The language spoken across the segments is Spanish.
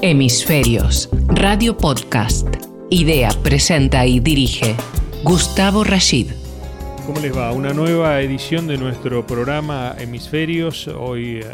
Hemisferios, Radio Podcast. Idea, presenta y dirige Gustavo Rashid. ¿Cómo les va? Una nueva edición de nuestro programa Hemisferios. Hoy, eh,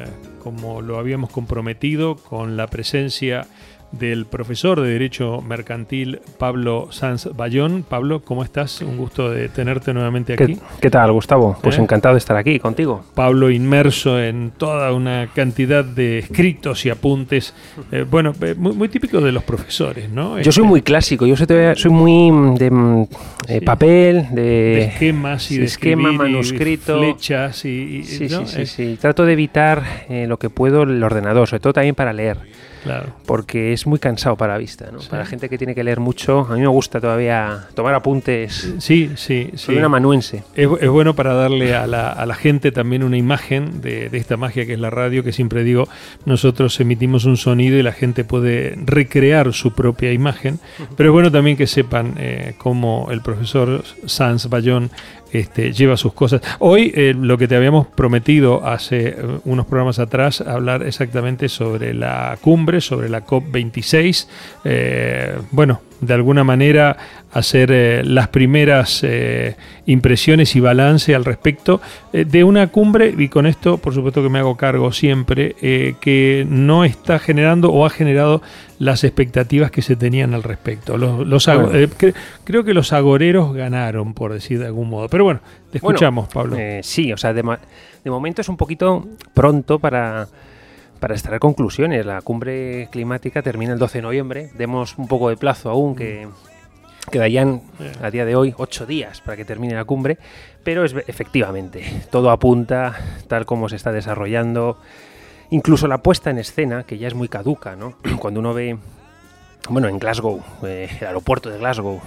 como lo habíamos comprometido, con la presencia del profesor de Derecho Mercantil Pablo Sanz Bayón. Pablo, ¿cómo estás? Un gusto de tenerte nuevamente aquí. ¿Qué, qué tal, Gustavo? Pues ¿Eh? encantado de estar aquí contigo. Pablo inmerso en toda una cantidad de escritos y apuntes, eh, bueno, eh, muy, muy típico de los profesores, ¿no? Yo soy Este, muy clásico, yo soy, muy mm, de mm, Sí. papel, de, de esquemas y de esquema, escribir y manuscrito. flechas y, y- Sí, ¿no? sí, sí. Trato de evitar eh, lo que puedo el ordenador, sobre todo también para leer, claro. porque es muy cansado para la vista, ¿no? Sí. Para la gente que tiene que leer mucho, a mí me gusta todavía tomar apuntes. Sí, sí, sí. Soy un amanuense. Es, es bueno para darle a la, a la gente también una imagen de, de esta magia que es la radio, que siempre digo, nosotros emitimos un sonido y la gente puede recrear su propia imagen, pero es bueno también que sepan eh, cómo el profesor Sanz Bayón este, lleva sus cosas. Hoy eh, lo que te habíamos prometido hace eh, unos programas atrás, hablar exactamente sobre la cumbre, sobre la COP26, eh, bueno, de alguna manera hacer eh, las primeras eh, impresiones y balance al respecto eh, de una cumbre, y con esto por supuesto que me hago cargo siempre, que no está generando o ha generado las expectativas que se tenían al respecto. Los, los ago- Bueno. cre- creo que los agoreros ganaron, por decir de algún modo. Pero bueno, te Bueno, escuchamos, Pablo. Sí, o sea, de, de momento es un poquito pronto para, para extraer conclusiones. La cumbre climática termina el 12 de noviembre. Demos un poco de plazo aún, que quedarían a día de hoy ocho días para que termine la cumbre. Pero es, efectivamente, todo apunta tal como se está desarrollando. Incluso la puesta en escena, que ya es muy caduca, ¿no? Cuando uno ve, bueno, en Glasgow, eh, el aeropuerto de Glasgow,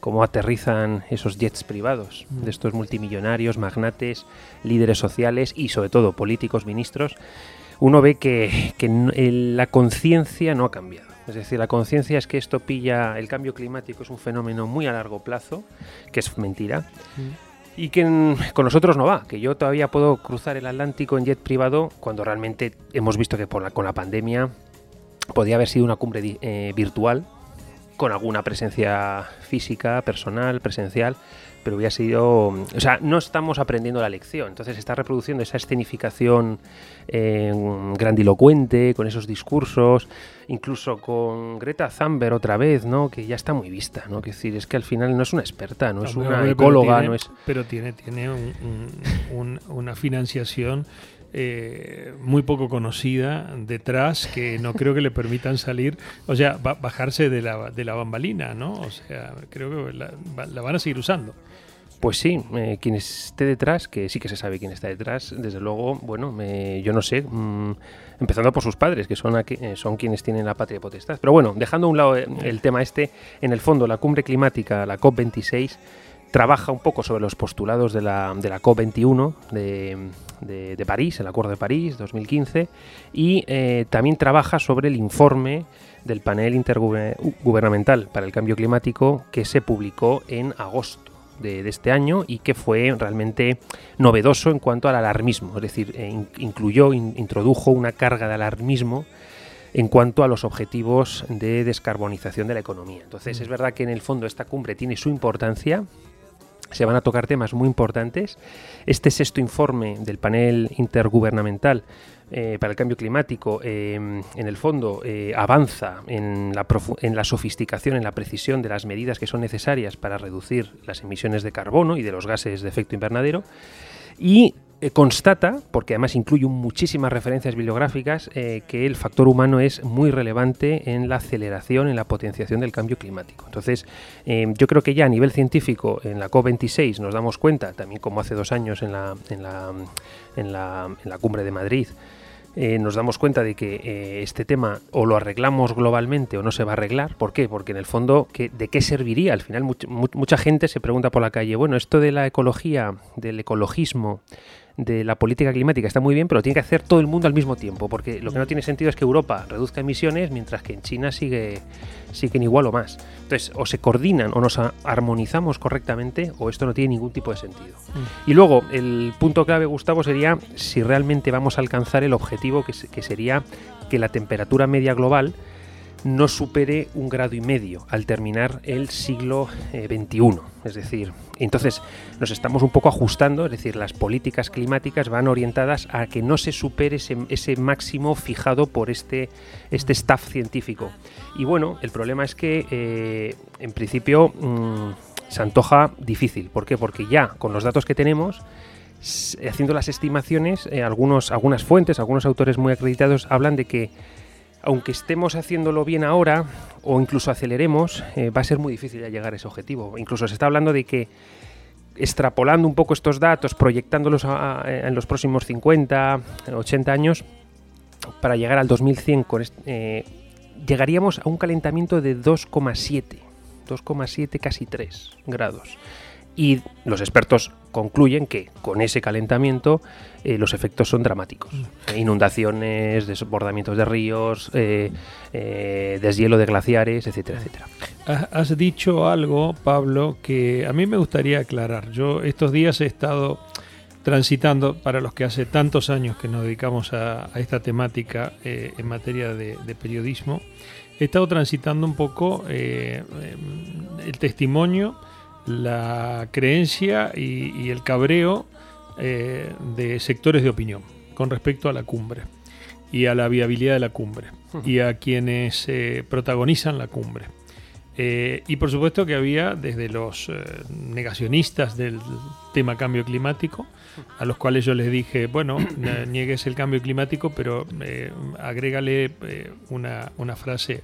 cómo aterrizan esos jets privados de estos multimillonarios, magnates, líderes sociales y sobre todo políticos, ministros, uno ve que, la conciencia no ha cambiado. Es decir, la conciencia es que esto pilla, el cambio climático es un fenómeno muy a largo plazo, que es mentira, y que en- con nosotros no va, que yo todavía puedo cruzar el Atlántico en jet privado cuando realmente hemos visto que por la- con la pandemia podía haber sido una cumbre eh, virtual, con alguna presencia física, personal, presencial, pero hubiera sido... O sea, no estamos aprendiendo la lección, entonces está reproduciendo esa escenificación eh, grandilocuente, con esos discursos, incluso con Greta Thunberg otra vez, ¿no? Que ya está muy vista, ¿no? Que decir, es que al final no es una experta, no es una ecóloga, tiene- no es... Pero tiene, tiene un- un- un- una financiación eh, muy poco conocida detrás que no creo que le permitan salir, o sea, ba- bajarse de la, de la bambalina, ¿no? O sea, creo que la, la van a seguir usando. Pues sí, eh, quien esté detrás, que sí que se sabe quién está detrás, desde luego, bueno, me- yo no sé, mm, empezando por sus padres, que son, eh, son quienes tienen la patria potestad. Pero bueno, dejando a un lado eh, el tema este, en el fondo la cumbre climática, la COP26, trabaja un poco sobre los postulados de la, de la COP21 de, de- París, el Acuerdo de París 2015, y también trabaja sobre el informe del panel intergubernamental para el cambio climático que se publicó en agosto de, de este año y que fue realmente novedoso en cuanto al alarmismo, es decir, eh, in- incluyó, in- introdujo una carga de alarmismo en cuanto a los objetivos de descarbonización de la economía. Entonces, es verdad que en el fondo esta cumbre tiene su importancia, se van a tocar temas muy importantes. Este sexto informe del panel intergubernamental eh, para el cambio climático, eh, en el fondo, eh, avanza en la, en la sofisticación, en la precisión de las medidas que son necesarias para reducir las emisiones de carbono y de los gases de efecto invernadero. Y eh, constata, porque además incluye muchísimas referencias bibliográficas, eh, que el factor humano es muy relevante en la aceleración, en la potenciación del cambio climático. Entonces, eh, yo creo que ya a nivel científico, en la COP26 nos damos cuenta, también como hace dos años en la, en la, en la, en la cumbre de Madrid, nos damos cuenta de que este tema o lo arreglamos globalmente o no se va a arreglar. ¿Por qué? Porque en el fondo, ¿qué- ¿de qué serviría? Al final, much- mu- mucha gente se pregunta por la calle, bueno, esto de la ecología, del ecologismo, de la política climática está muy bien, pero lo tiene que hacer todo el mundo al mismo tiempo, porque lo que no tiene sentido es que Europa reduzca emisiones mientras que en China sigue siguen igual o más. Entonces, o se coordinan o nos armonizamos correctamente o esto no tiene ningún tipo de sentido. Y luego, el punto clave, Gustavo, sería si realmente vamos a alcanzar el objetivo que sería que la temperatura media global no supere un grado y medio al terminar el siglo XXI. Eh, es decir, entonces nos estamos un poco ajustando, es decir, las políticas climáticas van orientadas a que no se supere ese, máximo fijado por este, este staff científico. Y bueno, el problema es que eh, en principio mm, se antoja difícil. ¿Por qué? Porque ya con los datos que tenemos, haciendo las estimaciones, eh, algunos, algunas fuentes, algunos autores muy acreditados hablan de que aunque estemos haciéndolo bien ahora o incluso aceleremos, eh, va a ser muy difícil llegar a ese objetivo. Incluso se está hablando de que extrapolando un poco estos datos, proyectándolos en los próximos 50, 80 años, para llegar al 2100 eh, llegaríamos a un calentamiento de 2,7, 2,7 casi 3 grados y los expertos concluyen que con ese calentamiento eh, los efectos son dramáticos. Mm. inundaciones, desbordamientos de ríos, eh, eh, deshielo de glaciares, etcétera, etcétera. Has dicho algo, Pablo, que a mí me gustaría aclarar. Yo estos días he estado transitando, para los que hace tantos años que nos dedicamos a, esta temática en materia de, de, periodismo, he estado transitando un poco el testimonio la creencia y, el cabreo eh, de sectores de opinión con respecto a la cumbre y a la viabilidad de la cumbre y a quienes eh, protagonizan la cumbre. Eh, y por supuesto que había desde los negacionistas del tema cambio climático, a los cuales yo les dije, bueno, niegues el cambio climático, pero agrégale una, una frase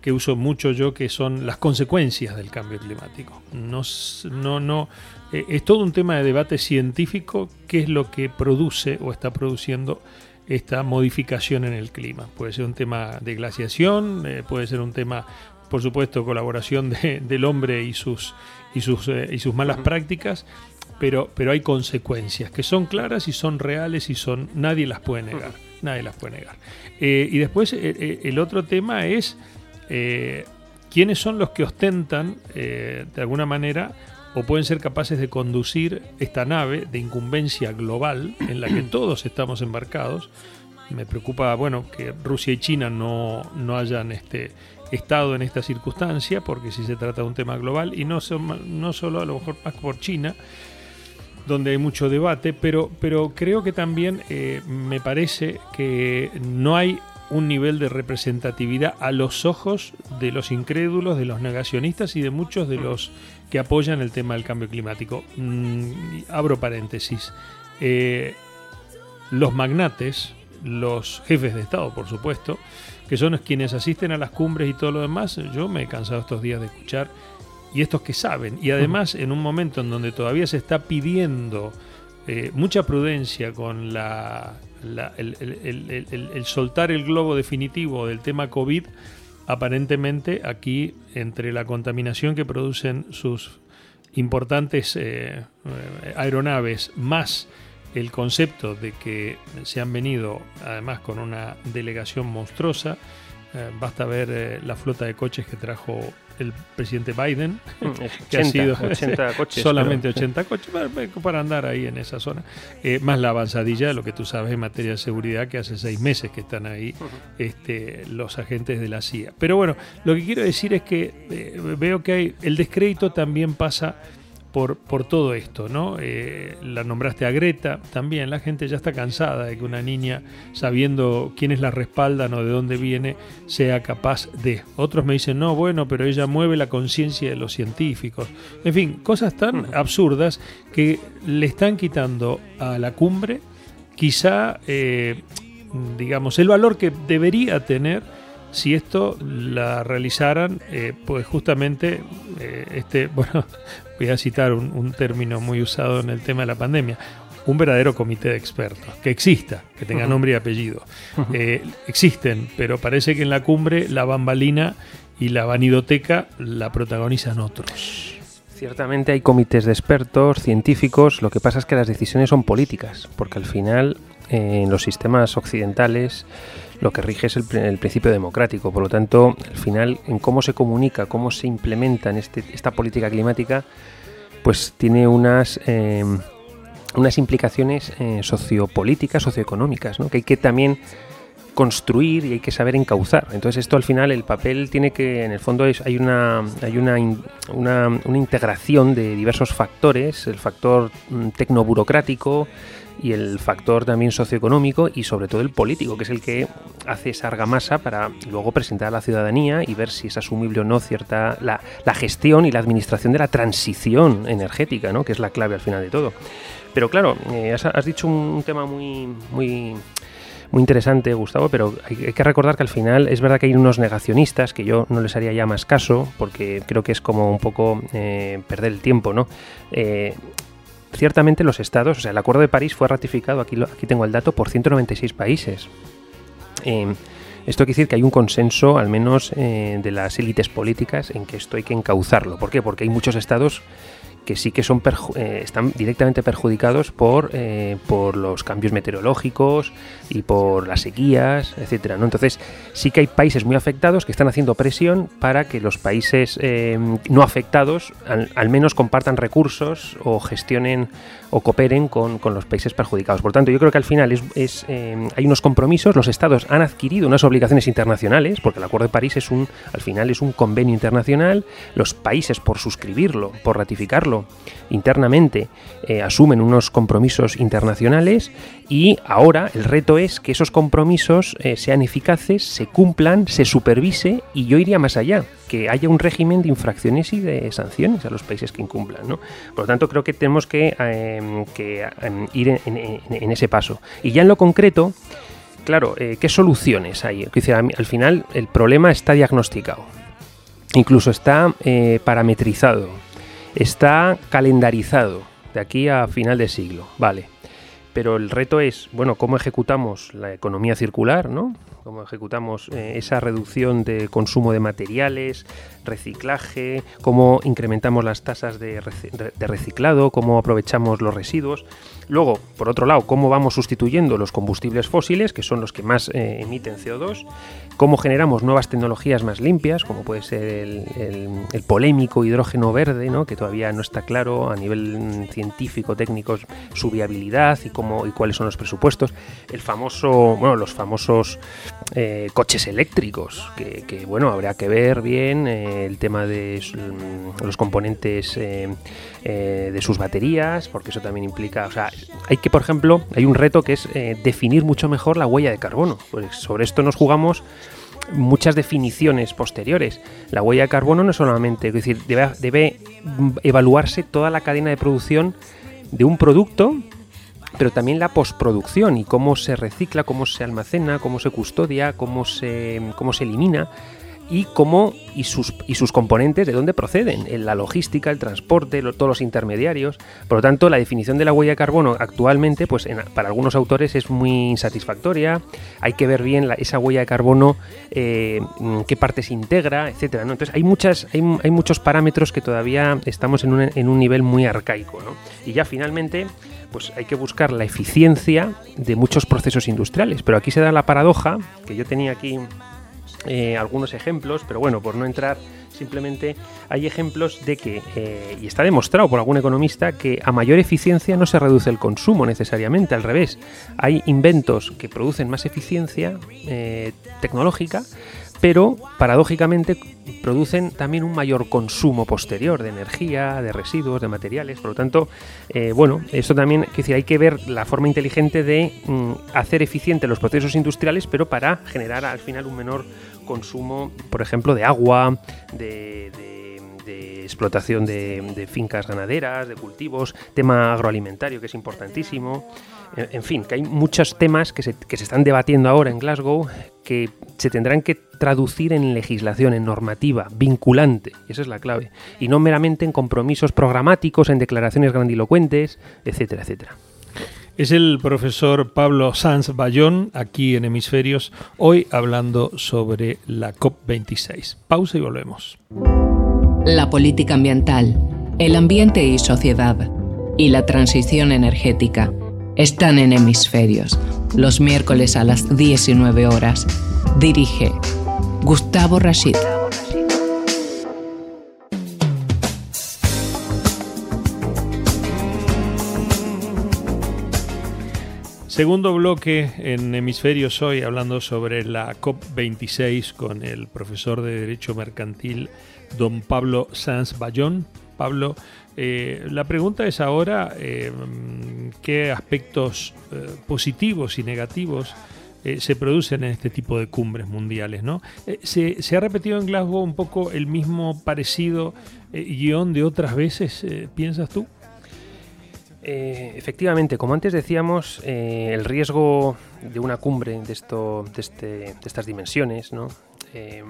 que uso mucho yo, que son las consecuencias del cambio climático. No, no, no, eh, es todo un tema de debate científico, qué es lo que produce o está produciendo esta modificación en el clima. Puede ser un tema de glaciación, eh, puede ser un tema, por supuesto, colaboración del hombre y sus, y sus, eh, y sus malas prácticas, pero, pero hay consecuencias que son claras y son reales y son nadie las puede negar. Nadie las puede negar. y después el otro tema es eh, quiénes son los que ostentan, eh, de alguna manera, o pueden ser capaces de conducir esta nave de incumbencia global en la que todos estamos embarcados. Me preocupa, bueno, que Rusia y China no, no hayan este, estado en esta circunstancia, porque si se trata de un tema global, y no, no solo a lo mejor más por China, donde hay mucho debate, pero, pero creo que también eh, me parece que no hay un nivel de representatividad a los ojos de los incrédulos, de los negacionistas y de muchos de los que apoyan el tema del cambio climático. Mm, abro paréntesis. Eh, los magnates, los jefes de Estado, por supuesto, que son quienes asisten a las cumbres y todo lo demás, yo me he cansado estos días de escuchar, y estos que saben, y además en un momento en donde todavía se está pidiendo eh, mucha prudencia con la el, soltar el globo definitivo del tema COVID, aparentemente aquí, entre la contaminación que producen sus importantes eh, eh, aeronaves, más el concepto de que se han venido además con una delegación monstruosa, eh, basta ver la flota de coches que trajo el presidente Biden, mm, que ha sido 80 coches, solamente 80 coches para, andar ahí en esa zona, eh, más la avanzadilla de lo que tú sabes en materia de seguridad, que hace seis meses que están ahí este, los agentes de la CIA. Pero bueno, lo que quiero decir es que eh, veo que hay, el descrédito también pasa por, por todo esto, ¿no? Eh, la nombraste a Greta, también la gente ya está cansada de que una niña, sabiendo quiénes la respaldan o de dónde viene, sea capaz de. Otros me dicen, no, bueno, pero ella mueve la conciencia de los científicos. En fin, cosas tan absurdas que le están quitando a la cumbre quizá, eh, digamos, el valor que debería tener si esto la realizaran, eh, pues justamente, este, bueno, voy a citar un, término muy usado en el tema de la pandemia, un verdadero comité de expertos, que exista, que tenga nombre y apellido. Eh, existen, pero parece que en la cumbre la bambalina y la vanidoteca la protagonizan otros. Ciertamente hay comités de expertos, científicos, lo que pasa es que las decisiones son políticas, porque al final eh, en los sistemas occidentales lo que rige es el, principio democrático. Por lo tanto, al final, en cómo se comunica, cómo se implementa en este, esta política climática, pues tiene unas, eh, unas implicaciones eh, sociopolíticas, socioeconómicas, ¿no? que hay que también construir y hay que saber encauzar. Entonces esto al final el papel tiene que, en el fondo es, hay una hay una, una, una integración de diversos factores, el factor mm, tecnoburocrático, y el factor también socioeconómico y sobre todo el político, que es el que hace esa argamasa para luego presentar a la ciudadanía y ver si es asumible o no cierta la, gestión y la administración de la transición energética, ¿no? que es la clave al final de todo. Pero claro, eh, has, dicho un, tema muy, muy, muy interesante, Gustavo, pero hay, que recordar que al final es verdad que hay unos negacionistas que yo no les haría ya más caso, porque creo que es como un poco eh, perder el tiempo, ¿no? Eh, ciertamente los estados, o sea, el Acuerdo de París fue ratificado, aquí, aquí tengo el dato, por 196 países. Eh, esto quiere decir que hay un consenso, al menos eh, de las élites políticas, en que esto hay que encauzarlo. ¿Por qué? Porque hay muchos estados que sí que son eh, están directamente perjudicados por, eh, por los cambios meteorológicos y por las sequías, etcétera. ¿no? Entonces, sí que hay países muy afectados que están haciendo presión para que los países eh, no afectados al, menos compartan recursos o gestionen o cooperen con, los países perjudicados. Por tanto, yo creo que al final es, hay unos compromisos, los estados han adquirido unas obligaciones internacionales, porque el Acuerdo de París es un, al final es un convenio internacional, los países por suscribirlo, por ratificarlo, internamente eh, asumen unos compromisos internacionales y ahora el reto es que esos compromisos eh, sean eficaces, se cumplan, se supervise y yo iría más allá, que haya un régimen de infracciones y de sanciones a los países que incumplan. Por lo tanto, creo que tenemos que, em, em, ir en, ese paso. Y ya en lo concreto, claro, eh, ¿qué soluciones hay? al final el problema está diagnosticado, incluso está parametrizado Está calendarizado de aquí a final de siglo, vale. Pero el reto es, bueno, cómo ejecutamos la economía circular, ¿no? Cómo ejecutamos eh, esa reducción de consumo de materiales, reciclaje, cómo incrementamos las tasas de, reciclado, cómo aprovechamos los residuos. Luego, por otro lado, cómo vamos sustituyendo los combustibles fósiles, que son los que más eh, emiten CO2, cómo generamos nuevas tecnologías más limpias, como puede ser el, polémico hidrógeno verde, ¿no? que todavía no está claro a nivel científico, técnico, su viabilidad y, cómo, y cuáles son los presupuestos. El famoso, bueno, los famosos eh, coches eléctricos, que, bueno, habrá que ver bien. Eh, el tema de mm, los componentes eh, de sus baterías, porque eso también implica, o sea, hay que, por ejemplo, hay un reto que es definir mucho mejor la huella de carbono. Pues sobre esto nos jugamos muchas definiciones posteriores. La huella de carbono no es solamente, es decir, debe, debe evaluarse toda la cadena de producción de un producto pero también la postproducción y cómo se recicla, cómo se almacena, cómo se custodia, cómo se, cómo se elimina y cómo y sus, y sus componentes de dónde proceden, en la logística, el transporte, todos los intermediarios. Por lo tanto, la definición de la huella de carbono actualmente, pues para algunos autores es muy insatisfactoria. Hay que ver bien esa huella de carbono, eh, qué partes integra, etcétera. ¿no? Entonces hay muchas, hay, hay, muchos parámetros que todavía estamos en un, en un nivel muy arcaico. ¿no? Y ya finalmente pues hay que buscar la eficiencia de muchos procesos industriales. Pero aquí se da la paradoja, que yo tenía aquí eh, algunos ejemplos, pero bueno, por no entrar simplemente hay ejemplos de que, eh, y está demostrado por algún economista, que a mayor eficiencia no se reduce el consumo necesariamente, al revés, hay inventos que producen más eficiencia eh, tecnológica, pero paradójicamente producen también un mayor consumo posterior de energía, de residuos, de materiales. Por lo tanto, bueno, esto también, es decir, hay que ver la forma inteligente de mm, hacer eficiente los procesos industriales, pero para generar al final un menor consumo, por ejemplo, de agua, de explotación de, fincas ganaderas, de cultivos, tema agroalimentario que es importantísimo. En, fin, que hay muchos temas que se, que se están debatiendo ahora en Glasgow que se tendrán que traducir en legislación, en normativa, vinculante, esa es la clave, y no meramente en compromisos programáticos, en declaraciones grandilocuentes, etcétera, etcétera. Es el profesor Pablo Sanz Bayón, aquí en Hemisferios, hoy hablando sobre la COP26. Pausa y volvemos la política ambiental, el ambiente y sociedad y la transición energética están en hemisferios, los miércoles a las 19 horas. Dirige Gustavo Rashid. Segundo bloque en Hemisferios hoy, hablando sobre la COP26 con el profesor de Derecho Mercantil, don Pablo Sanz Bayón. Pablo, eh, la pregunta es ahora eh, qué aspectos eh, positivos y negativos se producen en este tipo de cumbres mundiales. ¿no? Se, se, ha repetido en Glasgow un poco el mismo parecido guion de otras veces, piensas tú? Eh, efectivamente, como antes decíamos, eh, el riesgo de una cumbre de, esto, de, este, de estas dimensiones ¿no? Eh,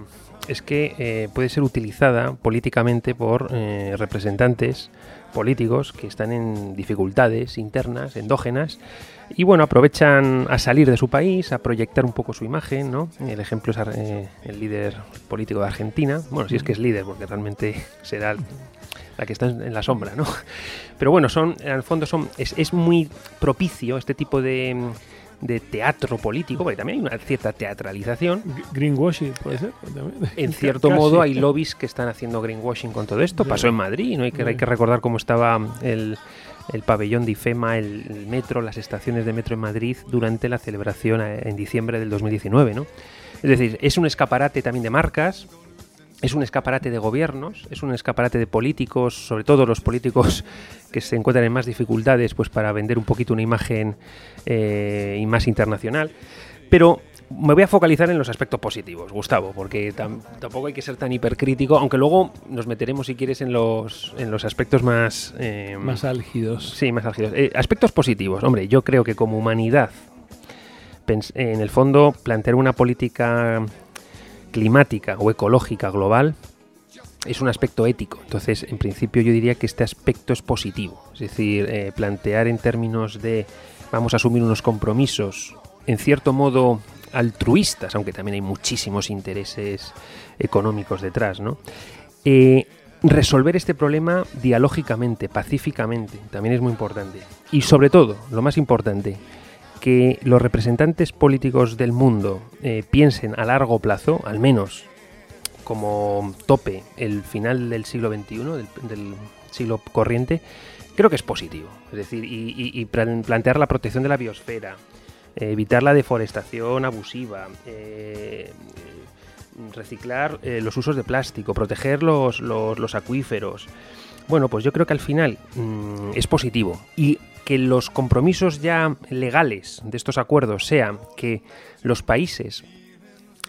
es que puede ser utilizada políticamente por representantes políticos que están en dificultades internas, endógenas, y bueno, aprovechan a salir de su país, a proyectar un poco su imagen, ¿no? El ejemplo es el líder político de Argentina, bueno, si es que es líder, porque realmente será la que está en la sombra, ¿no? Pero bueno, son, en el fondo son, es, muy propicio este tipo de, teatro político, porque también hay una cierta teatralización. Greenwashing, puede ser. En cierto modo hay lobbies que están haciendo greenwashing con todo esto. Pasó en Madrid, ¿no? Hay que, hay que recordar cómo estaba el, pabellón de IFEMA, el, metro, las estaciones de metro en Madrid durante la celebración eh, en diciembre del 2019, ¿no? Es decir, es un escaparate también de marcas, es un escaparate de gobiernos, es un escaparate de políticos, sobre todo los políticos que se encuentran en más dificultades, pues para vender un poquito una imagen eh, y más internacional. Pero me voy a focalizar en los aspectos positivos, Gustavo, porque tampoco hay que ser tan hipercrítico, aunque luego nos meteremos, si quieres, en los, en los aspectos más... Eh, más álgidos. Sí, más álgidos. Eh, aspectos positivos. Hombre, yo creo que como humanidad, en el fondo, plantear una política climática o ecológica global es un aspecto ético. Entonces, en principio yo diría que este aspecto es positivo. Es decir, eh, plantear en términos de vamos a asumir unos compromisos, en cierto modo altruistas, aunque también hay muchísimos intereses económicos detrás. Eh, resolver este problema dialógicamente, pacíficamente, también es muy importante. Y sobre todo, lo más importante, que los representantes políticos del mundo eh, piensen a largo plazo, al menos como tope el final del siglo XXI, del, siglo corriente, creo que es positivo. Es decir, y, plantear la protección de la biosfera, eh, evitar la deforestación abusiva, eh, reciclar los usos de plástico, proteger los, acuíferos. Bueno, pues yo creo que al final mm, es positivo. Y que los compromisos ya legales de estos acuerdos sean que los países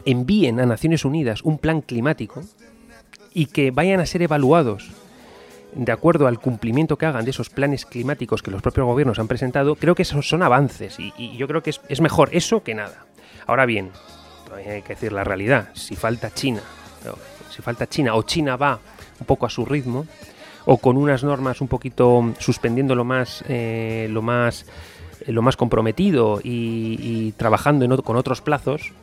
envíen a Naciones Unidas un plan climático y que vayan a ser evaluados de acuerdo al cumplimiento que hagan de esos planes climáticos que los propios gobiernos han presentado, creo que esos son avances y, yo creo que es, es, mejor eso que nada. Ahora bien, hay que decir la realidad, si falta China, si falta China o China va un poco a su ritmo, o con unas normas un poquito suspendiendo lo más, eh, lo más, eh, lo más comprometido y, trabajando con otros plazos,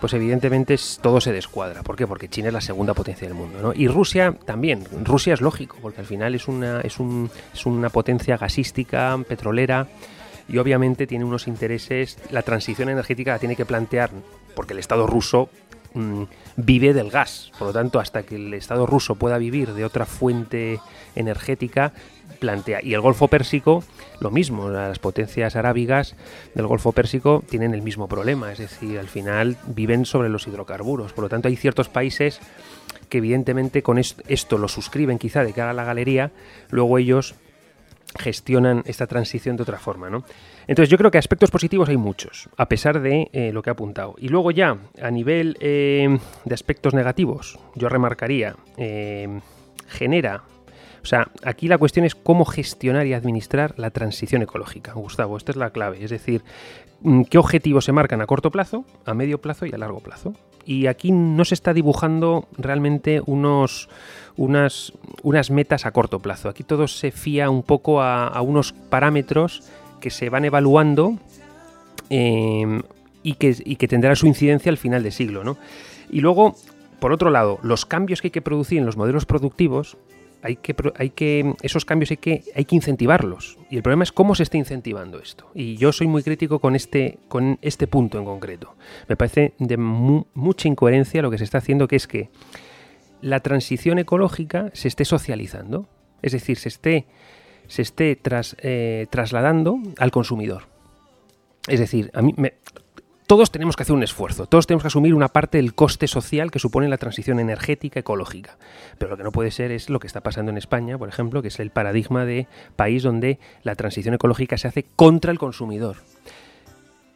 pues evidentemente todo se descuadra. ¿Por qué? Porque China es la segunda potencia del mundo. ¿no? Y Rusia también. Rusia es lógico, porque al final es una, es, un, es una potencia gasística, petrolera, y obviamente tiene unos intereses. La transición energética la tiene que plantear, porque el Estado ruso Mm, vive del gas. Por lo tanto, hasta que el Estado ruso pueda vivir de otra fuente energética, plantea. Y el Golfo Pérsico, lo mismo, las potencias arábigas del Golfo Pérsico tienen el mismo problema, es decir, al final viven sobre los hidrocarburos. Por lo tanto, hay ciertos países que evidentemente con esto lo suscriben quizá de cara a la galería, luego ellos gestionan esta transición de otra forma, ¿no? Entonces yo creo que aspectos positivos hay muchos, a pesar de eh, lo que ha apuntado. Y luego ya, a nivel eh, de aspectos negativos, yo remarcaría, eh, genera... O sea, aquí la cuestión es cómo gestionar y administrar la transición ecológica. Gustavo, esta es la clave. Es decir, mm, qué objetivos se marcan a corto plazo, a medio plazo y a largo plazo. Y aquí no se está dibujando realmente unos, unas, unas metas a corto plazo. Aquí todo se fía un poco a, unos parámetros que se van evaluando em, y, que, y, que, tendrán su incidencia al final del siglo. ¿no? Y luego, por otro lado, los cambios que hay que producir en los modelos productivos, hay que, hay que, esos cambios hay que, hay que incentivarlos. Y el problema es cómo se está incentivando esto. Y yo soy muy crítico con este, con este punto en concreto. Me parece de mucha incoherencia lo que se está haciendo, que es que la transición ecológica se esté socializando, es decir, se esté, se esté tras, eh, trasladando al consumidor. Es decir, a mí me, todos tenemos que hacer un esfuerzo, todos tenemos que asumir una parte del coste social que supone la transición energética ecológica. Pero lo que no puede ser es lo que está pasando en España, por ejemplo, que es el paradigma de país donde la transición ecológica se hace contra el consumidor.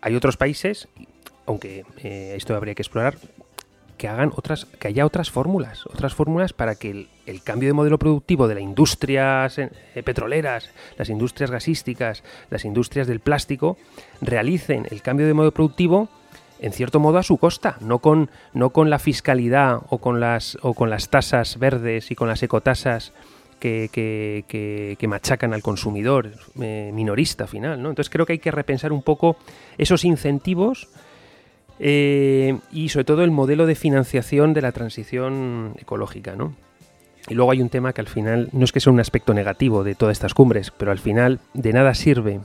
Hay otros países, aunque eh, esto habría que explorar, que hagan otras, que haya otras fórmulas, otras fórmulas para que el, cambio de modelo productivo de las industrias eh, petroleras, las industrias gasísticas, las industrias del plástico, realicen el cambio de modelo productivo en cierto modo a su costa, no con, no con la fiscalidad o con las, o con las tasas verdes y con las ecotasas que, que, machacan al consumidor eh, minorista final. ¿no? Entonces creo que hay que repensar un poco esos incentivos eh, y sobre todo el modelo de financiación de la transición ecológica, ¿no? Y luego hay un tema que al final no es que sea un aspecto negativo de todas estas cumbres, pero al final de nada sirve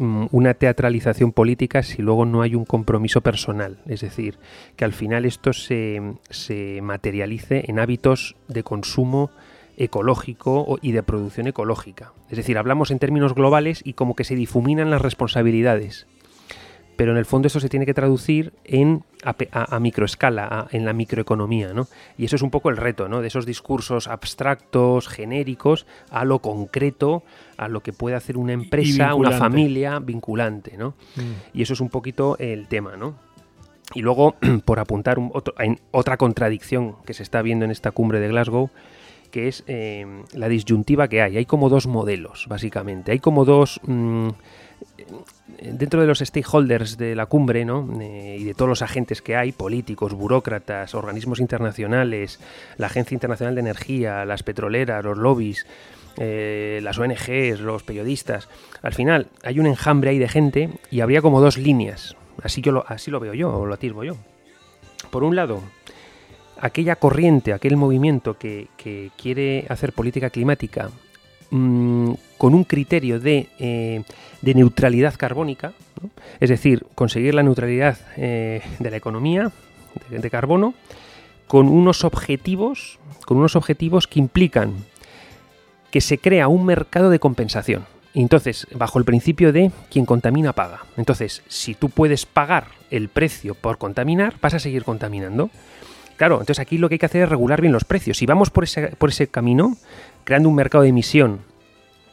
mm, una teatralización política si luego no hay un compromiso personal. Es decir, que al final esto se, se materialice en hábitos de consumo ecológico y de producción ecológica. Es decir, hablamos en términos globales y como que se difuminan las responsabilidades pero en el fondo eso se tiene que traducir en a, microescala, en la microeconomía, ¿no? Y eso es un poco el reto, ¿no? De esos discursos abstractos, genéricos, a lo concreto, a lo que puede hacer una empresa, una familia vinculante, ¿no? Mm. Y eso es un poquito el tema, ¿no? Y luego, por apuntar en otra contradicción que se está viendo en esta cumbre de Glasgow, que es eh, la disyuntiva que hay. Hay como dos modelos, básicamente. Hay como dos... Mm, dentro de los stakeholders de la cumbre ¿no? Eh, y de todos los agentes que hay, políticos, burócratas, organismos internacionales, la Agencia Internacional de Energía, las petroleras, los lobbies, eh, las ONGs, los periodistas, al final hay un enjambre ahí de gente y habría como dos líneas. Así, yo lo, así lo veo yo, o lo atisbo yo. Por un lado, aquella corriente, aquel movimiento que, que quiere hacer política climática Mm, con un criterio de, eh, neutralidad carbónica, es decir, conseguir la neutralidad eh, de la economía de, carbono con unos objetivos, con unos objetivos que implican que se crea un mercado de compensación. Entonces, bajo el principio de quien contamina paga. Entonces, si tú puedes pagar el precio por contaminar, vas a seguir contaminando. Claro, entonces aquí lo que hay que hacer es regular bien los precios. Si vamos por ese, por ese camino, creando un mercado de emisión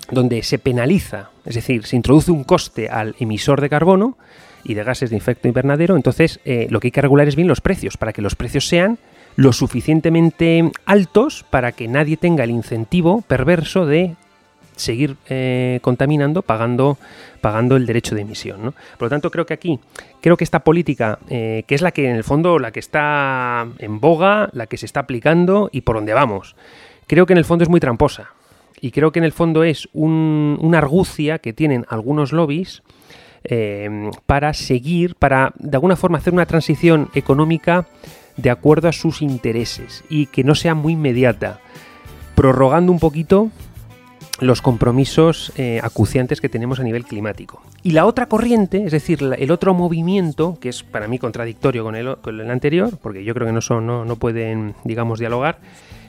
donde se penaliza, es decir, se introduce un coste al emisor de carbono y de gases de efecto invernadero, entonces eh, lo que hay que regular es bien los precios, para que los precios sean lo suficientemente altos para que nadie tenga el incentivo perverso de seguir eh, contaminando pagando, pagando el derecho de emisión. Por lo tanto, creo que aquí, creo que esta política, eh, que es la que en el fondo, la que está en boga, la que se está aplicando y por donde vamos, creo que en el fondo es muy tramposa. Y creo que en el fondo es una argucia que tienen algunos lobbies eh, para seguir, para de alguna forma hacer una transición económica de acuerdo a sus intereses y que no sea muy inmediata, prorrogando un poquito los compromisos eh, acuciantes que tenemos a nivel climático. Y la otra corriente, es decir, el otro movimiento, que es para mí contradictorio con el, con el anterior, porque yo creo que no, son, no, no pueden, digamos, dialogar,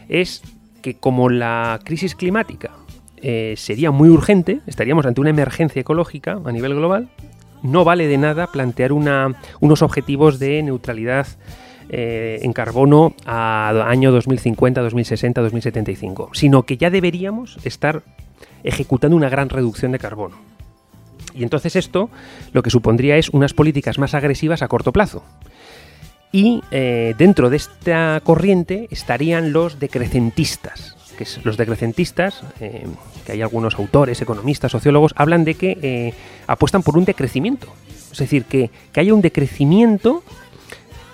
es que como la crisis climática eh, sería muy urgente, estaríamos ante una emergencia ecológica a nivel global, no vale de nada plantear una, unos objetivos de neutralidad eh, en carbono a año 2050, 2060, 2075, sino que ya deberíamos estar ejecutando una gran reducción de carbono. Y entonces esto lo que supondría es unas políticas más agresivas a corto plazo. Y eh, dentro de esta corriente estarían los decrecentistas. Que los decrecentistas, eh, que hay algunos autores, economistas, sociólogos, hablan de que apuestan por un decrecimiento. Es decir, que, que haya un decrecimiento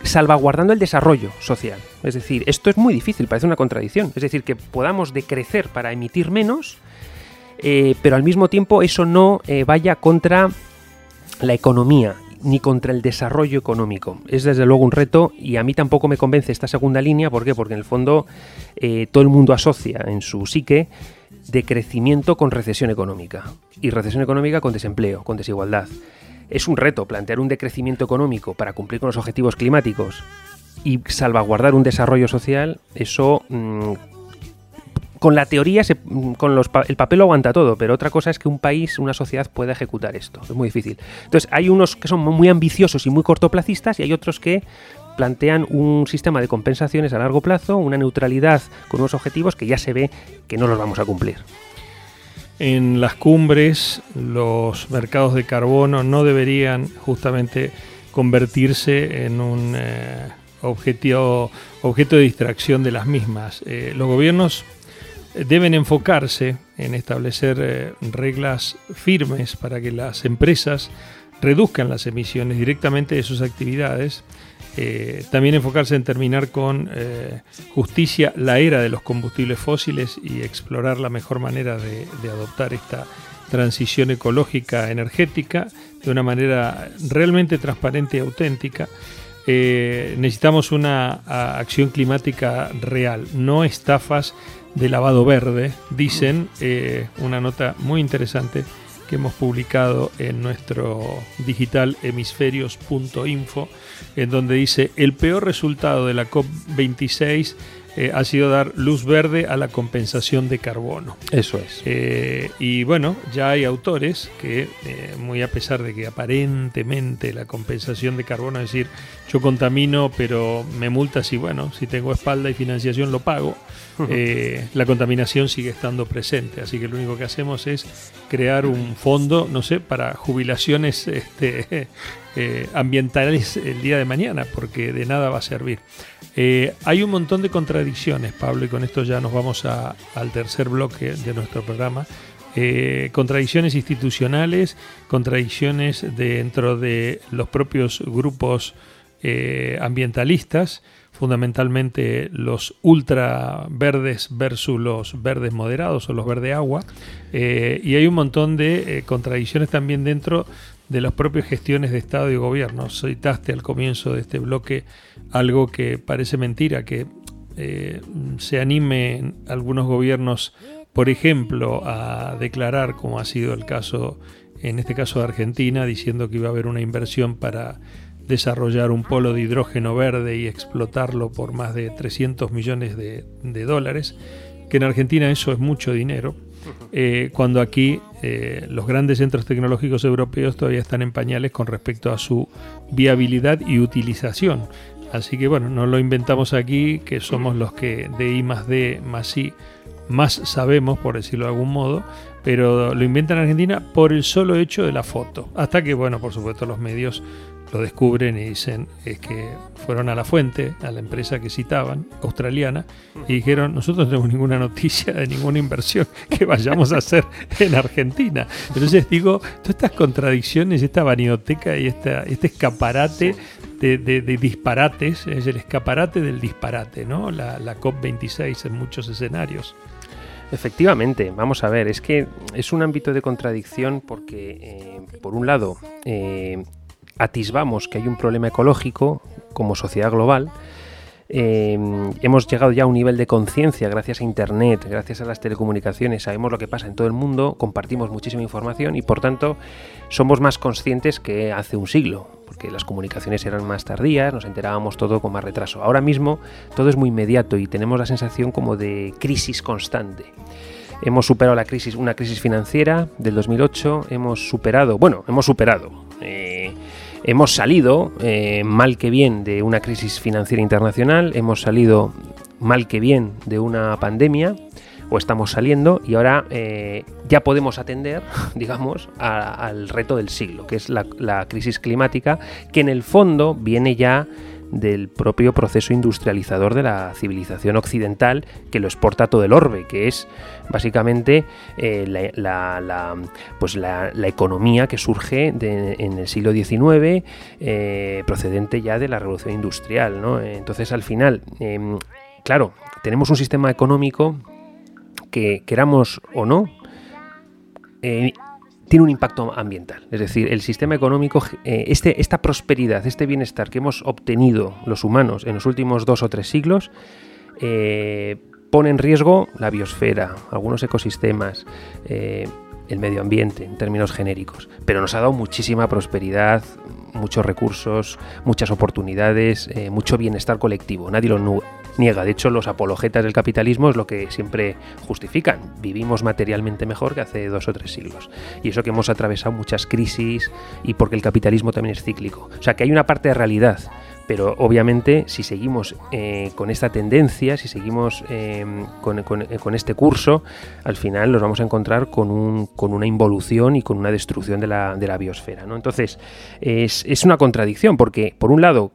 salvaguardando el desarrollo social. Es decir, esto es muy difícil, parece una contradicción. Es decir, que podamos decrecer para emitir menos, pero al mismo tiempo eso no vaya contra la economía ni contra el desarrollo económico. Es desde luego un reto y a mí tampoco me convence esta segunda línea. ¿Por qué? Porque en el fondo eh, todo el mundo asocia en su psique de crecimiento con recesión económica y recesión económica con desempleo, con desigualdad. Es un reto plantear un decrecimiento económico para cumplir con los objetivos climáticos y salvaguardar un desarrollo social. Eso mm, con la teoría, con los, el papel lo aguanta todo, pero otra cosa es que un país, una sociedad pueda ejecutar esto. Es muy difícil. Entonces, hay unos que son muy ambiciosos y muy cortoplacistas y hay otros que plantean un sistema de compensaciones a largo plazo, una neutralidad con unos objetivos que ya se ve que no los vamos a cumplir. En las cumbres, los mercados de carbono no deberían justamente convertirse en un eh, objetivo, objeto de distracción de las mismas. Eh, los gobiernos deben enfocarse en establecer eh, reglas firmes para que las empresas reduzcan las emisiones directamente de sus actividades. Eh, también enfocarse en terminar con eh, justicia la era de los combustibles fósiles y explorar la mejor manera de, adoptar esta transición ecológica energética de una manera realmente transparente y auténtica. Eh, necesitamos una acción climática real, no estafas de lavado verde, dicen, una nota muy interesante que hemos publicado en nuestro digital hemisferios.info, en donde dice el peor resultado de la COP26 eh, ha sido dar luz verde a la compensación de carbono. Eso es. Eh, y bueno, ya hay autores que, eh, muy a pesar de que aparentemente la compensación de carbono, es decir, yo contamino, pero me multas y bueno, si tengo espalda y financiación lo pago, la contaminación sigue estando presente. Así que lo único que hacemos es crear un fondo, no sé, para jubilaciones este, ambientales el día de mañana, porque de nada va a servir. Eh, hay un montón de contradicciones, Pablo, y con esto ya nos vamos al tercer bloque de nuestro programa. Eh, contradicciones institucionales, contradicciones dentro de los propios grupos eh, ambientalistas, fundamentalmente los ultra verdes versus los verdes moderados o los verde agua, y hay un montón de contradicciones también dentro de las propias gestiones de Estado y Gobierno. Citaste al comienzo de este bloque algo que parece mentira, que eh, se anime algunos gobiernos, por ejemplo, a declarar, como ha sido el caso, en este caso de Argentina, diciendo que iba a haber una inversión para desarrollar un polo de hidrógeno verde y explotarlo por más de 300 millones de dólares, que en Argentina eso es mucho dinero eh, cuando aquí eh, los grandes centros tecnológicos europeos todavía están en pañales con respecto a su viabilidad y utilización. Así que bueno, no lo inventamos aquí, que somos los que de I más D más I más sabemos, por decirlo de algún modo, pero lo inventan en Argentina por el solo hecho de la foto. Hasta que, bueno, por supuesto los medios lo descubren y dicen es que fueron a la fuente, a la empresa que citaban, australiana, y dijeron, nosotros no tenemos ninguna noticia de ninguna inversión que vayamos a hacer en Argentina. Entonces digo, todas estas contradicciones, esta vanioteca y esta, este escaparate de, disparates, es el escaparate del disparate, ¿no? La, COP26 en muchos escenarios. Efectivamente, vamos a ver, es que es un ámbito de contradicción porque, eh, por un lado, eh, atisbamos que hay un problema ecológico como sociedad global, eh, hemos llegado ya a un nivel de conciencia gracias a Internet, gracias a las telecomunicaciones, sabemos lo que pasa en todo el mundo, compartimos muchísima información y por tanto somos más conscientes que hace un siglo, porque las comunicaciones eran más tardías, nos enterábamos todo con más retraso. Ahora mismo todo es muy inmediato y tenemos la sensación como de crisis constante. Hemos superado la crisis, una crisis financiera del 2008, hemos superado, bueno, hemos superado. Eh, Hemos salido, eh, mal que bien, de una crisis financiera internacional, hemos salido mal que bien de una pandemia, o estamos saliendo, y ahora eh, ya podemos atender, digamos, al reto del siglo, que es la crisis climática, que en el fondo viene ya del propio proceso industrializador de la civilización occidental que lo exporta todo el orbe, que es básicamente eh, la, pues la, economía que surge en el siglo XIX, eh, procedente ya de la revolución industrial. Entonces, al final, em, claro, tenemos un sistema económico que queramos o no, eh, tiene un impacto ambiental. Es decir, el sistema económico, eh, este, esta prosperidad, este bienestar que hemos obtenido los humanos en los últimos dos o tres siglos, eh, pone en riesgo la biosfera, algunos ecosistemas, eh, el medio ambiente en términos genéricos. Pero nos ha dado muchísima prosperidad, muchos recursos, muchas oportunidades, mucho bienestar colectivo. Nadie lo, niega. De hecho, los apologetas del capitalismo es lo que siempre justifican. Vivimos materialmente mejor que hace dos o tres siglos. Y eso que hemos atravesado muchas crisis y porque el capitalismo también es cíclico. O sea que hay una parte de realidad pero obviamente si seguimos eh, con esta tendencia, si seguimos eh, con, este curso, al final nos vamos a encontrar con, un, con una involución y con una destrucción de la, biosfera. ¿no? Entonces, es, es una contradicción, porque por un lado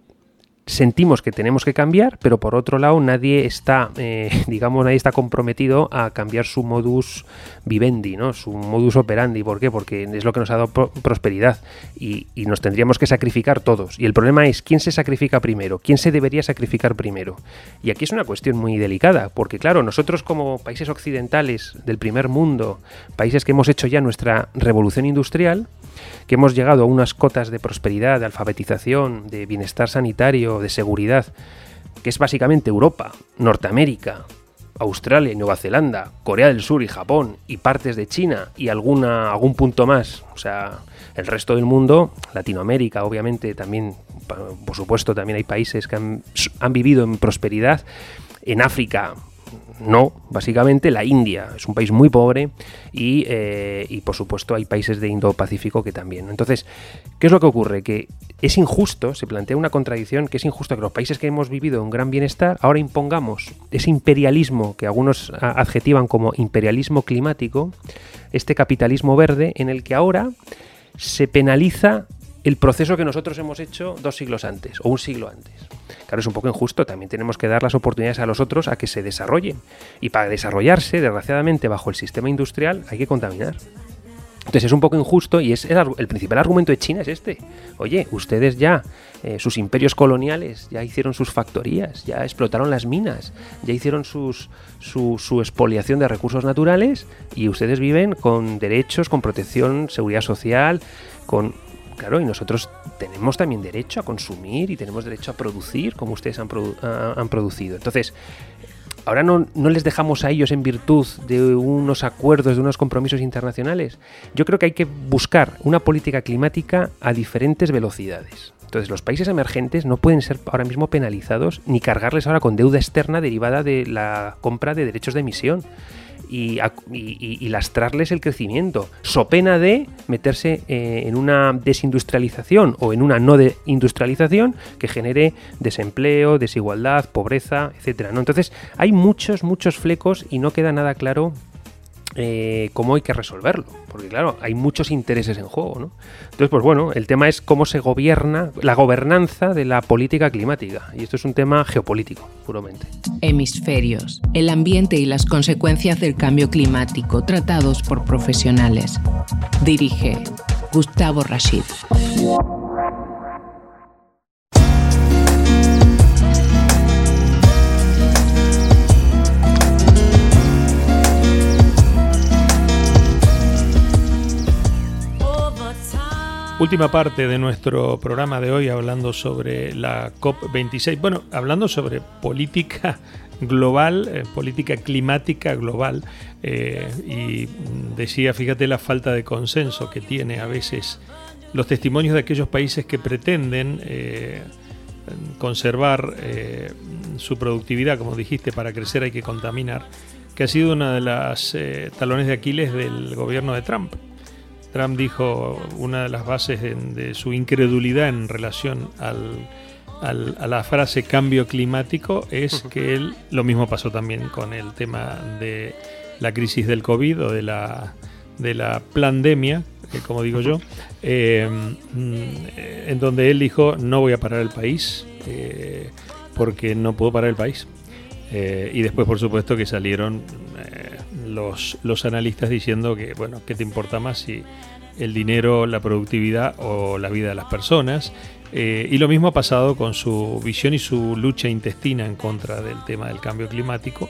sentimos que tenemos que cambiar, pero por otro lado nadie está, eh, digamos, nadie está comprometido a cambiar su modus vivendi, ¿no? Su modus operandi. ¿Por qué? Porque es lo que nos ha dado prosperidad y, nos tendríamos que sacrificar todos. Y el problema es quién se sacrifica primero, quién se debería sacrificar primero. Y aquí es una cuestión muy delicada, porque claro, nosotros como países occidentales del primer mundo, países que hemos hecho ya nuestra revolución industrial, que hemos llegado a unas cotas de prosperidad, de alfabetización, de bienestar sanitario, de seguridad, que es básicamente Europa, Norteamérica, Australia y Nueva Zelanda, Corea del Sur y Japón y partes de China y algún punto más, o sea, el resto del mundo, Latinoamérica obviamente también, por supuesto también hay países que han, vivido en prosperidad, en África no, básicamente la India es un país muy pobre eh, y, por supuesto hay países de Indo-Pacífico que también. Entonces, ¿qué es lo que ocurre? Que es injusto, se plantea una contradicción, que es injusto que los países que hemos vivido un gran bienestar ahora impongamos ese imperialismo que algunos adjetivan como imperialismo climático, este capitalismo verde en el que ahora se penaliza el proceso que nosotros hemos hecho dos siglos antes o un siglo antes. Claro, es un poco injusto, también tenemos que dar las oportunidades a los otros a que se desarrollen. Y para desarrollarse, desgraciadamente, bajo el sistema industrial hay que contaminar. Entonces es un poco injusto y es el, principal argumento de China es este. Oye, ustedes ya, eh, sus imperios coloniales, ya hicieron sus factorías, ya explotaron las minas, ya hicieron sus, su, su expoliación de recursos naturales y ustedes viven con derechos, con protección, seguridad social, con Claro, y nosotros tenemos también derecho a consumir y tenemos derecho a producir como ustedes han, producido. Entonces, ahora no, no, les dejamos a ellos en virtud de unos acuerdos, de unos compromisos internacionales. Yo creo que hay que buscar una política climática a diferentes velocidades. Entonces, los países emergentes no pueden ser ahora mismo penalizados ni cargarles ahora con deuda externa derivada de la compra de derechos de emisión y, lastrarles el crecimiento, so pena de meterse eh, en una desindustrialización o en una no industrialización que genere desempleo, desigualdad, pobreza, etcétera. ¿no? Entonces hay muchos, muchos flecos y no queda nada claro eh, cómo hay que resolverlo, porque claro, hay muchos intereses en juego, ¿no? Entonces, pues bueno, el tema es cómo se gobierna, la gobernanza de la política climática, y esto es un tema geopolítico, puramente. Hemisferios, el ambiente y las consecuencias del cambio climático, tratados por profesionales. Dirige Gustavo Rashid. Última parte de nuestro programa de hoy hablando sobre la COP26. Bueno, hablando sobre política global, eh, política climática global. Eh, y decía, fíjate la falta de consenso que tiene a veces los testimonios de aquellos países que pretenden eh, conservar su productividad, como dijiste, para crecer hay que contaminar, que ha sido una de las talones de Aquiles del gobierno de Trump. Trump dijo una de las bases de, su incredulidad en relación al, a la frase cambio climático es que él, lo mismo pasó también con el tema de la crisis del COVID o de la, de la pandemia, eh, como digo yo, eh, en donde él dijo no voy a parar el país eh, porque no puedo parar el país. y después, por supuesto, que salieron los, los analistas diciendo que, bueno, ¿qué te importa más si el dinero, la productividad o la vida de las personas? Eh, y lo mismo ha pasado con su visión y su lucha intestina en contra del tema del cambio climático,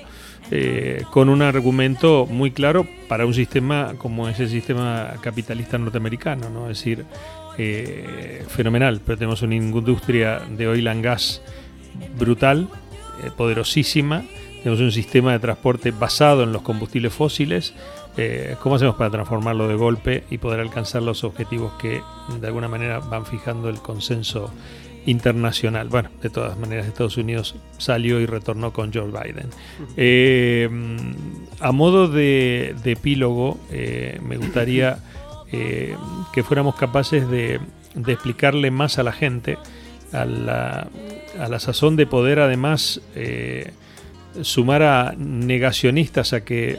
eh, con un argumento muy claro para un sistema como es el sistema capitalista norteamericano, ¿no? es decir, eh, fenomenal, pero tenemos una industria de oil and gas brutal, poderosísima, tenemos un sistema de transporte basado en los combustibles fósiles. Eh, ¿Cómo hacemos para transformarlo de golpe y poder alcanzar los objetivos que de alguna manera van fijando el consenso internacional. Bueno, de todas maneras, Estados Unidos salió y retornó con Joe Biden. Eh, a modo de, epílogo, eh, me gustaría que fuéramos capaces de, explicarle más a la gente, a la, a la sazón de poder además sumar a negacionistas a que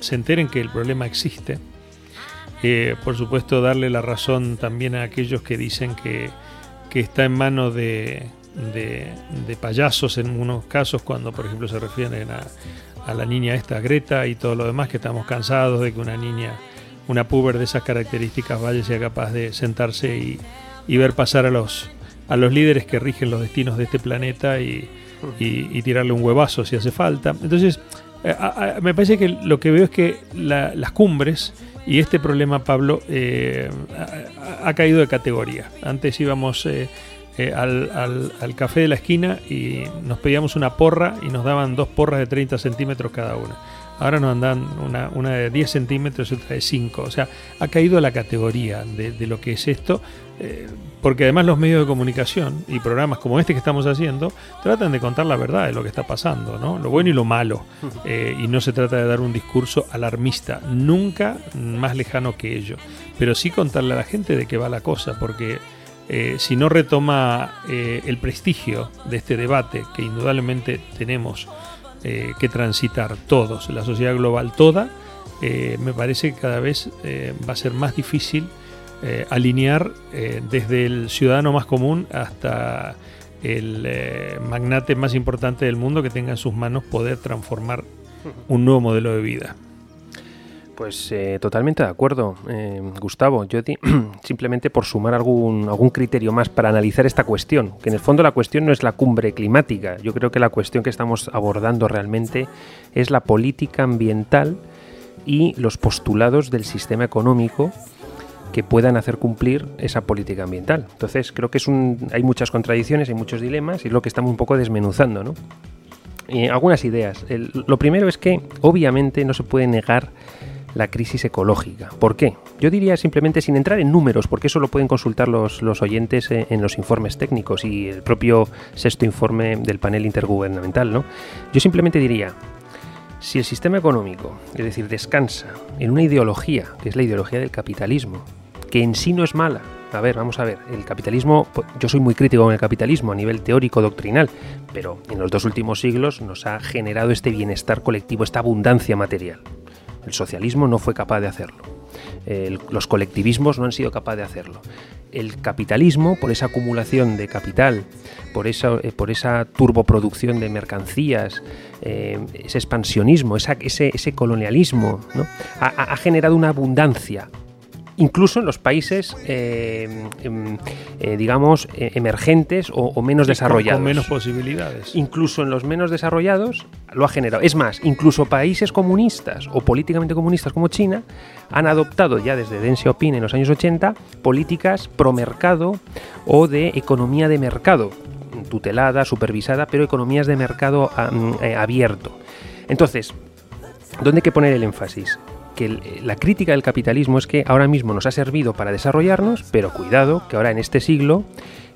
se enteren que el problema existe. por supuesto, darle la razón también a aquellos que dicen que que está en manos de, de, payasos en unos casos, cuando por ejemplo se refieren a, la niña esta Greta y todo lo demás, que estamos cansados de que una niña, una puber de esas características vaya y sea capaz de sentarse y, y, ver pasar a los, a los líderes que rigen los destinos de este planeta y, y, tirarle un huevazo si hace falta. Entonces, eh, me parece que lo que veo es que las cumbres y este problema, Pablo, eh, ha, caído de categoría. Antes íbamos eh, eh, al, café de la esquina y nos pedíamos una porra y nos daban dos porras de 30 centímetros cada una. Ahora nos dan una, una de 10 centímetros y otra de 5. O sea, ha caído la categoría de, lo que es esto, porque además los medios de comunicación y programas como este que estamos haciendo tratan de contar la verdad de lo que está pasando, ¿no? lo bueno y lo malo. y no se trata de dar un discurso alarmista, nunca más lejano que ello. Pero sí contarle a la gente de qué va la cosa, porque eh, si no retoma eh, el prestigio de este debate que indudablemente tenemos eh, que transitar todos, la sociedad global toda, me parece que cada vez va a ser más difícil alinear desde el ciudadano más común hasta el magnate más importante del mundo que tenga en sus manos poder transformar un nuevo modelo de vida. Pues eh, totalmente de acuerdo, eh, Gustavo. Yo simplemente por sumar algún, algún criterio más para analizar esta cuestión, que en el fondo la cuestión no es la cumbre climática. Yo creo que la cuestión que estamos abordando realmente es la política ambiental y los postulados del sistema económico que puedan hacer cumplir esa política ambiental. Entonces creo que es un, hay muchas contradicciones, hay muchos dilemas y es lo que estamos un poco desmenuzando. ¿no? algunas ideas. lo primero es que obviamente no se puede negar la crisis ecológica. ¿Por qué? Yo diría simplemente sin entrar en números, porque eso lo pueden consultar los, los oyentes eh, en, los informes técnicos y el propio sexto informe del panel intergubernamental. ¿no? Yo simplemente diría, si el sistema económico, es decir, descansa en una ideología, que es la ideología del capitalismo, que en sí no es mala, a ver, vamos a ver, el capitalismo, pues, yo soy muy crítico con el capitalismo a nivel teórico, doctrinal, pero en los dos últimos siglos nos ha generado este bienestar colectivo, esta abundancia material. El socialismo no fue capaz de hacerlo. los colectivismos no han sido capaces de hacerlo. El capitalismo, por esa acumulación de capital, por esa, eh, por esa turboproducción de mercancías, eh, ese expansionismo, ese, ese, colonialismo, ha generado una abundancia incluso en los países, eh, em, eh, digamos, eh, emergentes o, menos desarrollados. Con menos posibilidades. Incluso en los menos desarrollados lo ha generado. Es más, incluso países comunistas o políticamente comunistas como China han adoptado ya desde Deng Xiaoping en los años 80 políticas pro mercado o de economía de mercado, tutelada, supervisada, pero economías de mercado abierto. Entonces, ¿dónde hay que poner el énfasis? Que la crítica del capitalismo es que ahora mismo nos ha servido para desarrollarnos, pero cuidado, que ahora en este siglo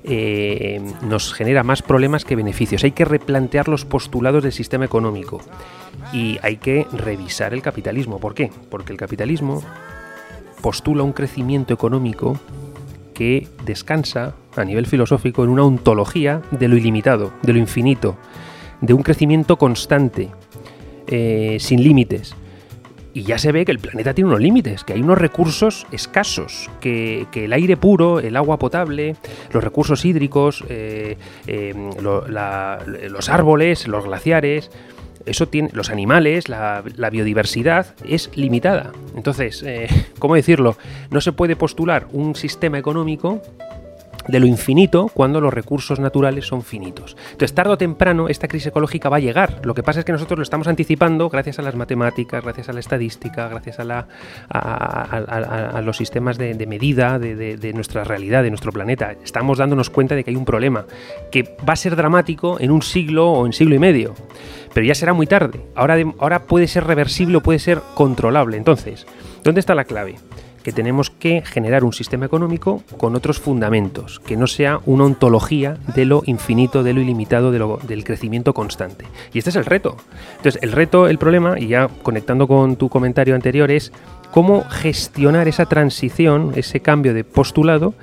eh, nos genera más problemas que beneficios. Hay que replantear los postulados del sistema económico y hay que revisar el capitalismo. ¿Por qué? Porque el capitalismo postula un crecimiento económico que descansa a nivel filosófico en una ontología de lo ilimitado, de lo infinito, de un crecimiento constante, eh, sin límites y ya se ve que el planeta tiene unos límites, que hay unos recursos escasos, que, el aire puro, el agua potable, los recursos hídricos, eh, eh, los árboles, los glaciares, eso tiene, los animales, la, biodiversidad es limitada. Entonces, eh, ¿cómo decirlo? No se puede postular un sistema económico de lo infinito cuando los recursos naturales son finitos. Entonces, tarde o temprano, esta crisis ecológica va a llegar. Lo que pasa es que nosotros lo estamos anticipando gracias a las matemáticas, gracias a la estadística, gracias a, los sistemas de, medida de, nuestra realidad, de nuestro planeta. Estamos dándonos cuenta de que hay un problema que va a ser dramático en un siglo o en siglo y medio, pero ya será muy tarde. Ahora, ahora puede ser reversible o puede ser controlable. Entonces, ¿dónde está la clave? Que tenemos que generar un sistema económico con otros fundamentos, que no sea una ontología de lo infinito, de lo ilimitado, de lo, del crecimiento constante. Y este es el reto. Entonces, el reto, el problema, y ya conectando con tu comentario anterior, es cómo gestionar esa transición, ese cambio de postulado,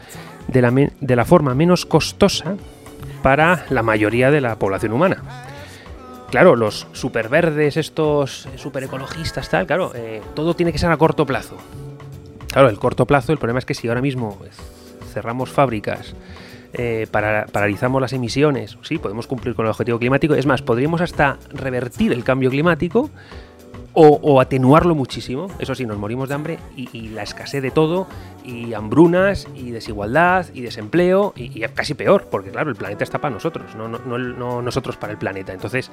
de la, de la forma menos costosa para la mayoría de la población humana claro, los superverdes, estos superecologistas, tal, claro, eh, todo tiene que ser a corto plazo. Claro, el corto plazo, el problema es que si ahora mismo cerramos fábricas, eh, paralizamos las emisiones, sí, podemos cumplir con el objetivo climático. Es más, podríamos hasta revertir el cambio climático o, atenuarlo muchísimo. Eso sí, nos morimos de hambre y, la escasez de todo, y hambrunas, y desigualdad, y desempleo, y, casi peor, porque claro, el planeta está para nosotros, no, no, nosotros para el planeta. Entonces,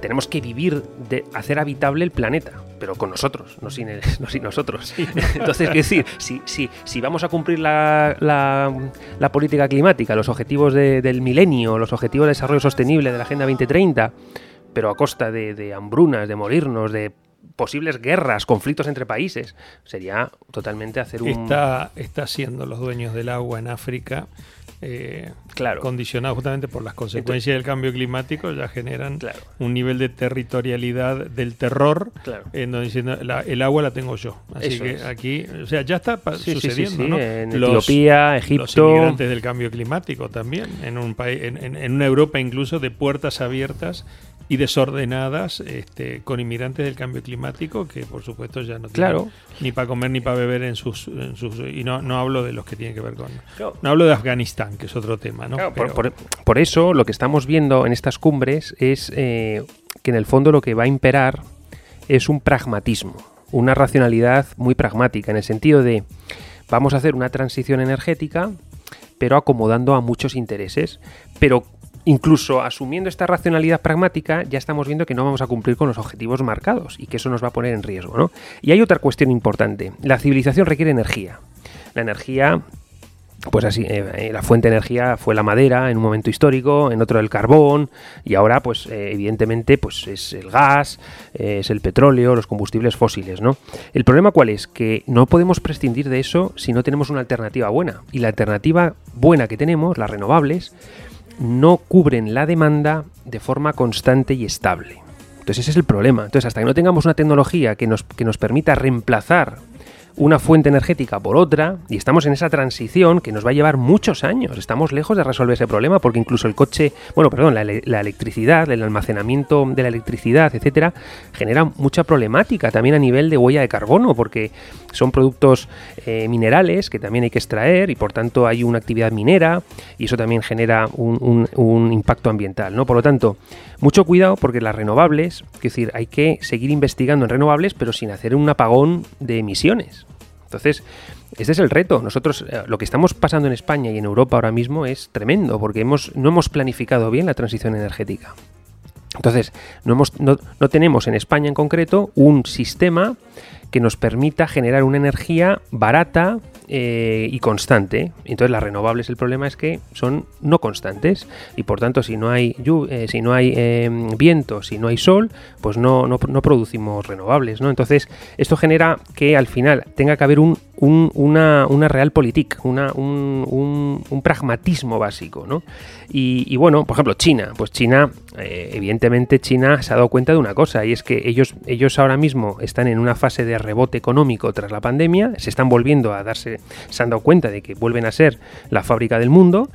tenemos que vivir, de hacer habitable el planeta, pero con nosotros, no sin, no sin nosotros. Entonces, es decir, si, si, si vamos a cumplir la, la, política climática, los objetivos del milenio, los objetivos de desarrollo sostenible de la Agenda 2030, pero a costa de, de hambrunas, de morirnos, de posibles guerras, conflictos entre países. Sería totalmente hacer un... Está, está siendo los dueños del agua en África. Eh, claro. condicionados justamente por las consecuencias del cambio climático, ya generan un nivel de territorialidad del terror, en donde diciendo el agua la tengo yo. Así que aquí, o sea, ya está sucediendo, ¿no? En Etiopía, Egipto. Los inmigrantes del cambio climático también, en un país, en una Europa incluso de puertas abiertas y desordenadas este, con inmigrantes del cambio climático que por supuesto ya no tienen ni para comer ni para beber en sus, sus y no, no hablo de los que tienen que ver con no hablo de Afganistán que es otro tema ¿no? por, eso lo que estamos viendo en estas cumbres es eh, que en el fondo lo que va a imperar es un pragmatismo una racionalidad muy pragmática en el sentido de vamos a hacer una transición energética pero acomodando a muchos intereses pero incluso asumiendo esta racionalidad pragmática, ya estamos viendo que no vamos a cumplir con los objetivos marcados y que eso nos va a poner en riesgo. ¿no? Y hay otra cuestión importante. La civilización requiere energía. La energía pues así, eh, eh, la fuente de energía fue la madera en un momento histórico, en otro el carbón, y ahora, pues eh, evidentemente, pues es el gas, es el petróleo, los combustibles fósiles, ¿no? El problema cuál es? Que no podemos prescindir de eso si no tenemos una alternativa buena. Y la alternativa buena que tenemos, las renovables, no cubren la demanda de forma constante y estable. Entonces ese es el problema. Entonces hasta que no tengamos una tecnología que nos, que nos permita reemplazar una fuente energética por otra y estamos en esa transición que nos va a llevar muchos años. Estamos lejos de resolver ese problema porque incluso el coche, bueno, perdón, la, electricidad, el almacenamiento de la electricidad, etcétera, genera mucha problemática también a nivel de huella de carbono porque son productos eh, minerales que también hay que extraer y por tanto hay una actividad minera y eso también genera un, un impacto ambiental, ¿no? Por lo tanto, mucho cuidado porque las renovables, es decir, hay que seguir investigando en renovables pero sin hacer un apagón de emisiones. Entonces, este es el reto. Nosotros, eh, lo que estamos pasando en España y en Europa ahora mismo es tremendo, porque hemos, no hemos planificado bien la transición energética. Entonces, no, hemos, no, no tenemos en España en concreto un sistema que nos permita generar una energía barata, eh, y constante. Entonces las renovables el problema es que son no constantes y por tanto si no hay, eh, si no hay em, viento, si no hay sol, pues no, no, producimos renovables. ¿no? Entonces esto genera que al final tenga que haber un, una, una real política, una, un, un, pragmatismo básico. ¿no? Y, bueno, por ejemplo, China. Pues China, eh, evidentemente China se ha dado cuenta de una cosa y es que ellos, ellos ahora mismo están en una fase de rebote económico tras la pandemia, se están volviendo a darse, se han dado cuenta de que vuelven a ser la fábrica del mundo.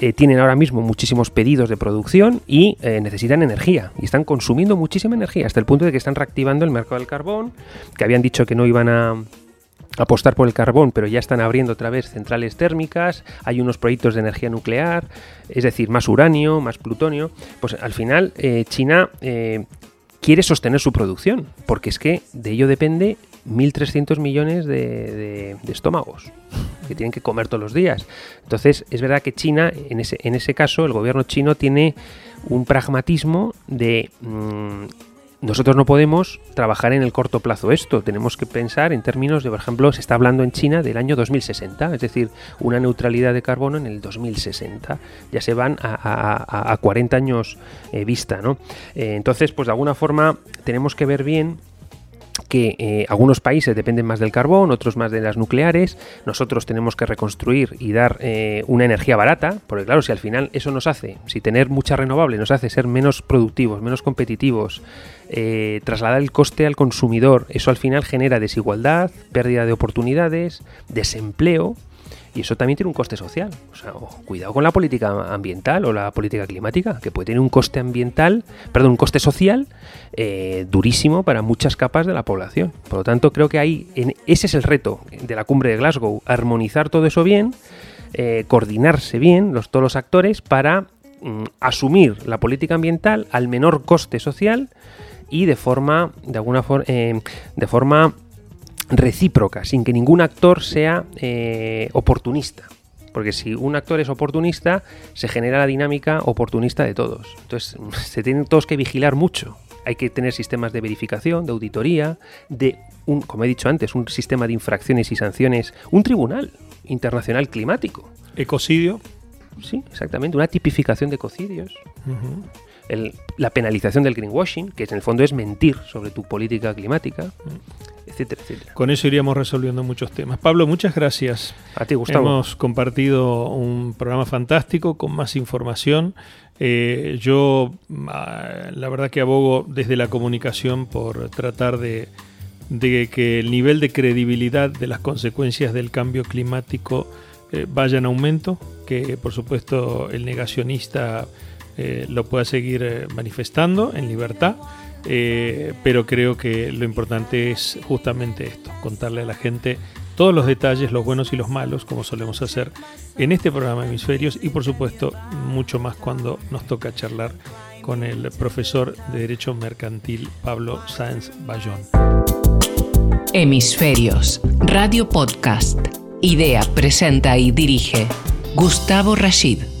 Eh, tienen ahora mismo muchísimos pedidos de producción y eh, necesitan energía y están consumiendo muchísima energía hasta el punto de que están reactivando el mercado del carbón, que habían dicho que no iban a, apostar por el carbón, pero ya están abriendo otra vez centrales térmicas, hay unos proyectos de energía nuclear, es decir, más uranio, más plutonio, pues al final eh, China eh, quiere sostener su producción, porque es que de ello depende 1.300 millones de, estómagos que tienen que comer todos los días. Entonces, es verdad que China, en ese, en ese caso, el gobierno chino tiene un pragmatismo de... Mm, nosotros no podemos trabajar en el corto plazo esto, tenemos que pensar en términos de, por ejemplo, se está hablando en China del año 2060, es decir, una neutralidad de carbono en el 2060. Ya se van a, 40 años eh, vista, ¿no? Eh, entonces, pues de alguna forma tenemos que ver bien que eh, algunos países dependen más del carbón, otros más de las nucleares. Nosotros tenemos que reconstruir y dar eh, una energía barata, porque claro, si al final eso nos hace, si tener mucha renovable nos hace ser menos productivos, menos competitivos, eh, trasladar el coste al consumidor, eso al final genera desigualdad, pérdida de oportunidades, desempleo y eso también tiene un coste social. O cuidado con la política ambiental o la política climática, que puede tener un coste ambiental, perdón, un coste social eh, durísimo para muchas capas de la población. Por lo tanto, creo que ahí, ese es el reto de la cumbre de Glasgow, armonizar todo eso bien, eh, coordinarse bien los, todos los actores para mm, asumir la política ambiental al menor coste social y de forma, de alguna forma, eh, de forma recíproca, sin que ningún actor sea eh, oportunista. Porque si un actor es oportunista, se genera la dinámica oportunista de todos. Entonces, se tienen todos que vigilar mucho. Hay que tener sistemas de verificación, de auditoría, de un, como he dicho antes, un sistema de infracciones y sanciones, un tribunal internacional climático. ¿Ecocidio? Sí, exactamente, una tipificación de ecocidios la penalización del greenwashing, que en el fondo es mentir sobre tu política climática, etcétera, etcétera. Con eso iríamos resolviendo muchos temas. Pablo, muchas gracias. A ti, Gustavo. Hemos compartido un programa fantástico con más información. Eh, yo, ah, la verdad que abogo desde la comunicación por tratar de, que el nivel de credibilidad de las consecuencias del cambio climático eh, vaya en aumento, que por supuesto el negacionista eh, lo pueda seguir manifestando en libertad. Eh, pero creo que lo importante es justamente esto, contarle a la gente todos los detalles, los buenos y los malos, como solemos hacer en este programa Hemisferios y por supuesto mucho más cuando nos toca charlar con el profesor de Derecho Mercantil Pablo Sáenz Bayón. Hemisferios, Radio Podcast. Idea, presenta y dirige Gustavo Rashid.